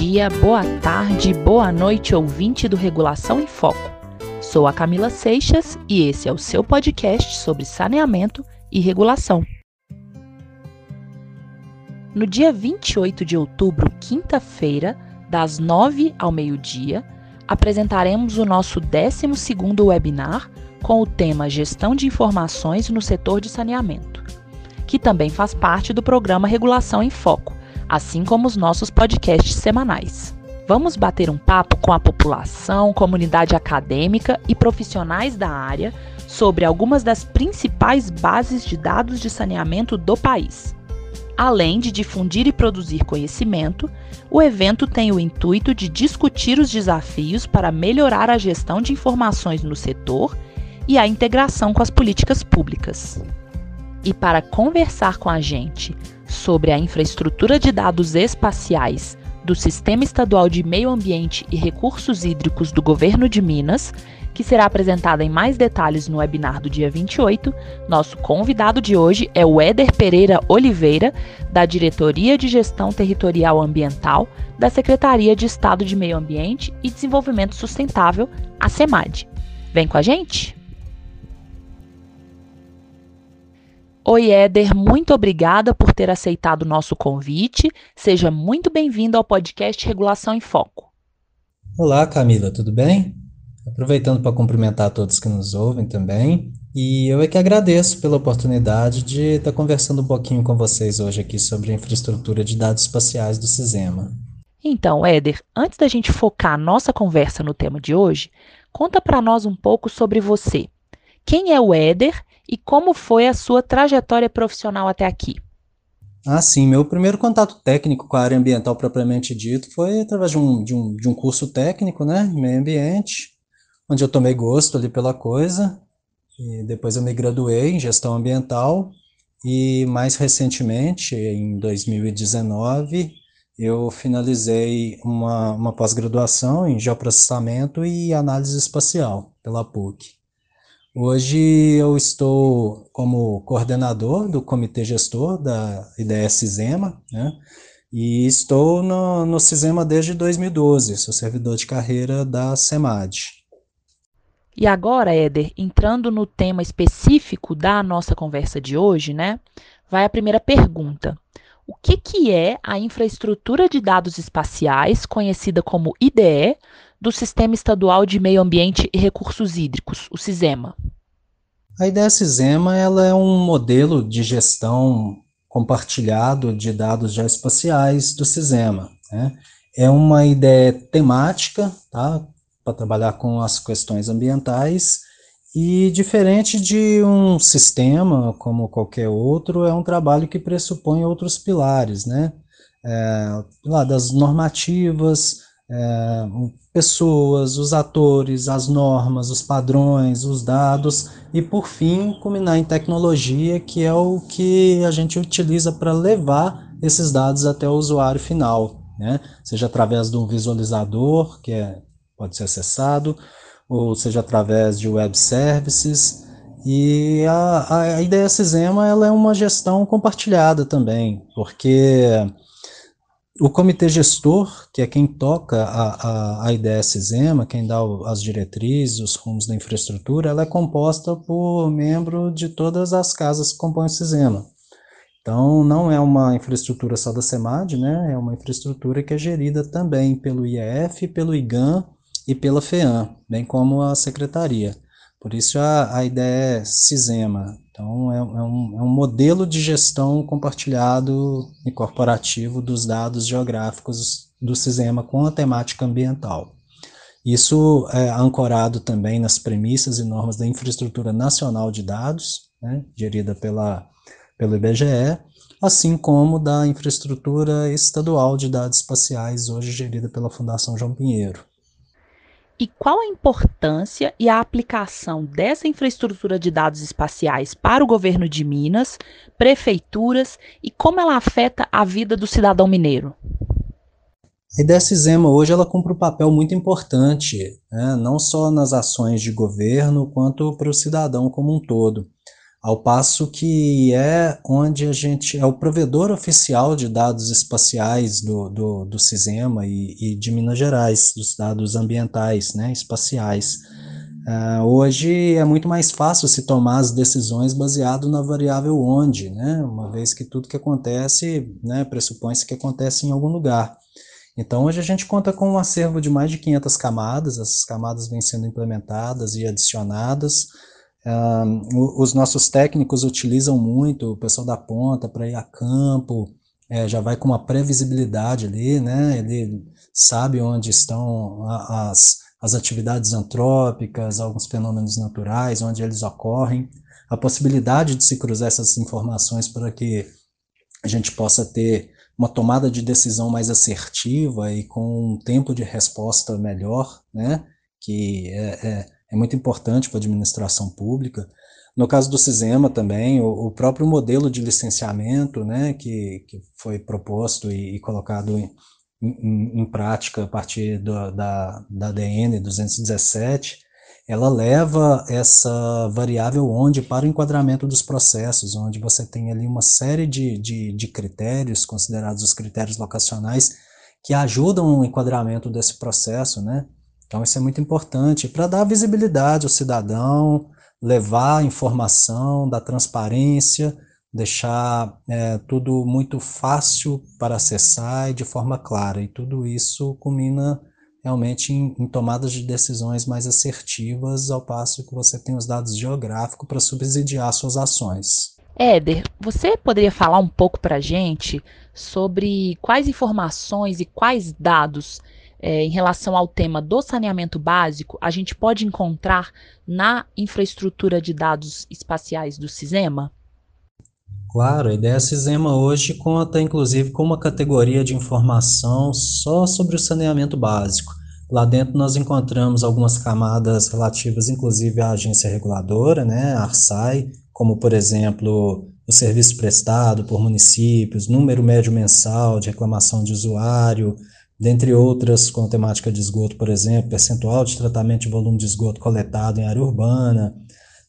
dia, boa tarde, boa noite, ouvinte do Regulação em Foco. Sou a Camila Seixas e esse é o seu podcast sobre saneamento e regulação. No dia 28 de outubro, quinta-feira, das 9 ao meio-dia, apresentaremos o nosso 12º webinar com o tema Gestão de Informações no Setor de Saneamento, que também faz parte do programa Regulação em Foco, assim como os nossos podcasts semanais. Vamos bater um papo com a população, comunidade acadêmica e profissionais da área sobre algumas das principais bases de dados de saneamento do país. Além de difundir e produzir conhecimento, o evento tem o intuito de discutir os desafios para melhorar a gestão de informações no setor e a integração com as políticas públicas. E para conversar com a gente sobre a infraestrutura de dados espaciais do Sistema Estadual de Meio Ambiente e Recursos Hídricos do Governo de Minas, que será apresentada em mais detalhes no webinar do dia 28, nosso convidado de hoje é o Éder Pereira Oliveira, da Diretoria de Gestão Territorial Ambiental da Secretaria de Estado de Meio Ambiente e Desenvolvimento Sustentável, a SEMAD. Vem com a gente? Oi, Éder, muito obrigada por ter aceitado o nosso convite. Seja muito bem-vindo ao podcast Regulação em Foco. Olá, Camila, tudo bem? Aproveitando para cumprimentar todos que nos ouvem também. E eu é que agradeço pela oportunidade de estar conversando um pouquinho com vocês hoje aqui sobre a infraestrutura de dados espaciais do CISEMA. Então, Éder, antes da gente focar a nossa conversa no tema de hoje, conta para nós um pouco sobre você. Quem é o Éder e como foi a sua trajetória profissional até aqui? Ah, sim. Meu primeiro contato técnico com a área ambiental propriamente dito foi através de um, de um, de um curso técnico, né, em meio ambiente, onde eu tomei gosto ali pela coisa. E depois eu me graduei em gestão ambiental e mais recentemente, em 2019, eu finalizei uma, uma pós-graduação em geoprocessamento e análise espacial pela PUC. Hoje eu estou como coordenador do comitê gestor da IDS Cisema, né? E estou no, no Cisema desde 2012, sou servidor de carreira da SEMAD. E agora, Éder, entrando no tema específico da nossa conversa de hoje, né? Vai a primeira pergunta. O que, que é a infraestrutura de dados espaciais, conhecida como IDE, do Sistema Estadual de Meio Ambiente e Recursos Hídricos, o SISEMA. A ideia SISEMA ela é um modelo de gestão compartilhado de dados geoespaciais do SISEMA. Né? É uma ideia temática tá? para trabalhar com as questões ambientais e diferente de um sistema como qualquer outro, é um trabalho que pressupõe outros pilares, né? É, lá das normativas, é, pessoas, os atores, as normas, os padrões, os dados e, por fim, culminar em tecnologia, que é o que a gente utiliza para levar esses dados até o usuário final, né? seja através de um visualizador, que é, pode ser acessado, ou seja através de web services. E a, a ideia Cisema ela é uma gestão compartilhada também, porque o comitê gestor, que é quem toca a, a, a ideia CISEMA, quem dá o, as diretrizes, os rumos da infraestrutura, ela é composta por membro de todas as casas que compõem o CISEMA. Então, não é uma infraestrutura só da SEMAD, né? é uma infraestrutura que é gerida também pelo IEF, pelo IGAN e pela FEAM, bem como a secretaria. Por isso a, a ideia é CISEMA, então, é, é, um, é um modelo de gestão compartilhado e corporativo dos dados geográficos do sistema com a temática ambiental. Isso é ancorado também nas premissas e normas da Infraestrutura Nacional de Dados, né, gerida pela, pelo IBGE, assim como da Infraestrutura Estadual de Dados Espaciais, hoje gerida pela Fundação João Pinheiro. E qual a importância e a aplicação dessa infraestrutura de dados espaciais para o governo de Minas, prefeituras e como ela afeta a vida do cidadão mineiro? A ideia Cisema hoje ela cumpre um papel muito importante, né, não só nas ações de governo, quanto para o cidadão como um todo. Ao passo que é onde a gente é o provedor oficial de dados espaciais do, do, do CISEMA e, e de Minas Gerais, dos dados ambientais, né, espaciais. Uh, hoje é muito mais fácil se tomar as decisões baseado na variável onde, né, uma vez que tudo que acontece, né, pressupõe-se que acontece em algum lugar. Então, hoje a gente conta com um acervo de mais de 500 camadas, essas camadas vêm sendo implementadas e adicionadas, os nossos técnicos utilizam muito o pessoal da ponta para ir a campo, é, já vai com uma previsibilidade ali, né? Ele sabe onde estão as, as atividades antrópicas, alguns fenômenos naturais, onde eles ocorrem, a possibilidade de se cruzar essas informações para que a gente possa ter uma tomada de decisão mais assertiva e com um tempo de resposta melhor, né? Que é, é é muito importante para a administração pública. No caso do CISEMA também, o, o próprio modelo de licenciamento né, que, que foi proposto e, e colocado em, em, em, prática a partir do, da, da DN 217, ela leva essa variável onde para o enquadramento dos processos, onde você tem ali uma série de, de, de critérios, considerados os critérios locacionais, que ajudam o enquadramento desse processo, né? Então, isso é muito importante para dar visibilidade ao cidadão, levar informação, dar transparência, deixar é, tudo muito fácil para acessar e de forma clara. E tudo isso culmina realmente em, em tomadas de decisões mais assertivas, ao passo que você tem os dados geográficos para subsidiar suas ações. Éder, você poderia falar um pouco para a gente sobre quais informações e quais dados é, em relação ao tema do saneamento básico, a gente pode encontrar na infraestrutura de dados espaciais do CISEMA? Claro, a ideia CISEMA hoje conta inclusive com uma categoria de informação só sobre o saneamento básico. Lá dentro nós encontramos algumas camadas relativas, inclusive à agência reguladora, né, a ARSAI, como por exemplo o serviço prestado por municípios, número médio mensal de reclamação de usuário, dentre outras com temática de esgoto, por exemplo, percentual de tratamento de volume de esgoto coletado em área urbana.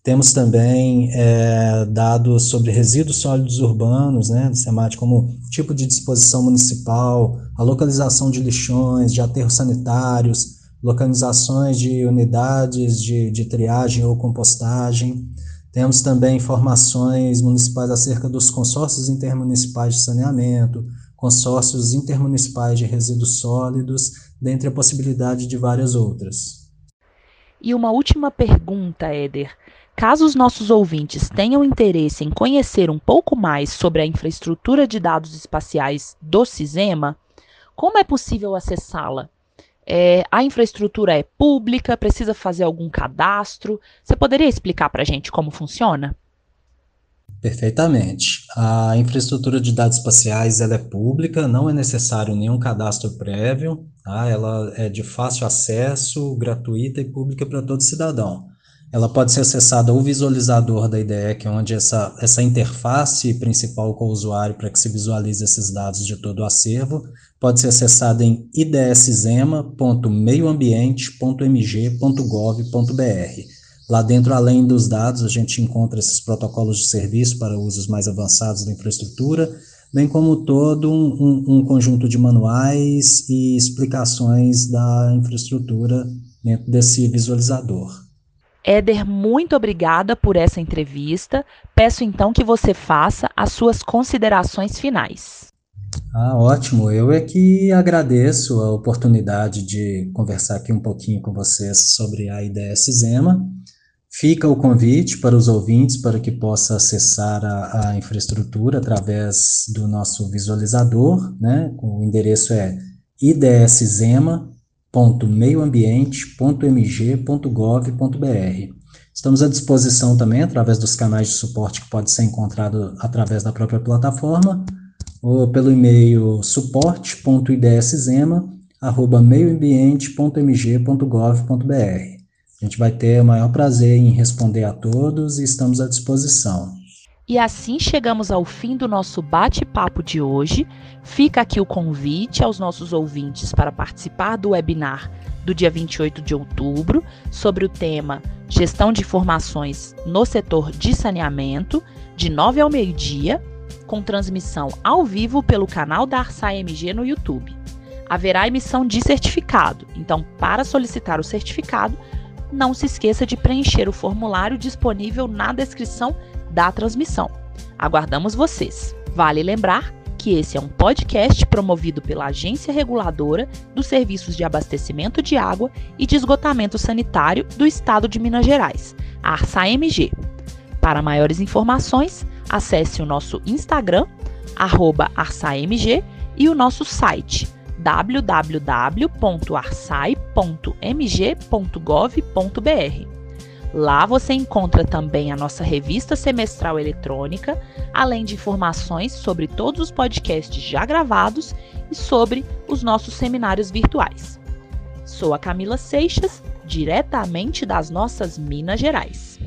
Temos também é, dados sobre resíduos sólidos urbanos, né, temática como tipo de disposição municipal, a localização de lixões, de aterros sanitários, localizações de unidades de, de triagem ou compostagem. Temos também informações municipais acerca dos consórcios intermunicipais de saneamento, consórcios intermunicipais de resíduos sólidos, dentre a possibilidade de várias outras. E uma última pergunta, Éder. Caso os nossos ouvintes tenham interesse em conhecer um pouco mais sobre a infraestrutura de dados espaciais do CISEMA, como é possível acessá-la? É, a infraestrutura é pública? Precisa fazer algum cadastro? Você poderia explicar para a gente como funciona? Perfeitamente. A infraestrutura de dados espaciais ela é pública, não é necessário nenhum cadastro prévio, tá? ela é de fácil acesso, gratuita e pública para todo cidadão. Ela pode ser acessada o visualizador da IDE, que é onde essa, essa interface principal com o usuário para que se visualize esses dados de todo o acervo, pode ser acessada em idsema.meioambiente.mg.gov.br. Lá dentro, além dos dados, a gente encontra esses protocolos de serviço para usos mais avançados da infraestrutura, bem como todo um, um, um conjunto de manuais e explicações da infraestrutura dentro desse visualizador. Éder, muito obrigada por essa entrevista. Peço então que você faça as suas considerações finais. Ah, ótimo. Eu é que agradeço a oportunidade de conversar aqui um pouquinho com vocês sobre a IDS Zema. Fica o convite para os ouvintes para que possa acessar a, a infraestrutura através do nosso visualizador, né? O endereço é idsema.meioambiente.mg.gov.br. Estamos à disposição também através dos canais de suporte que pode ser encontrado através da própria plataforma ou pelo e-mail suporte.idsema@meioambiente.mg.gov.br. Gente vai ter o maior prazer em responder a todos e estamos à disposição. E assim chegamos ao fim do nosso bate-papo de hoje. Fica aqui o convite aos nossos ouvintes para participar do webinar do dia 28 de outubro sobre o tema Gestão de Informações no Setor de Saneamento, de 9 ao meio-dia, com transmissão ao vivo pelo canal da Arsa MG no YouTube. Haverá emissão de certificado, então, para solicitar o certificado, não se esqueça de preencher o formulário disponível na descrição da transmissão. Aguardamos vocês. Vale lembrar que esse é um podcast promovido pela Agência Reguladora dos Serviços de Abastecimento de Água e de Esgotamento Sanitário do Estado de Minas Gerais, a ARSA-MG. Para maiores informações, acesse o nosso Instagram, ArsaMG, e o nosso site www.arsai.mg.gov.br. Lá você encontra também a nossa revista semestral eletrônica, além de informações sobre todos os podcasts já gravados e sobre os nossos seminários virtuais. Sou a Camila Seixas, diretamente das nossas Minas Gerais.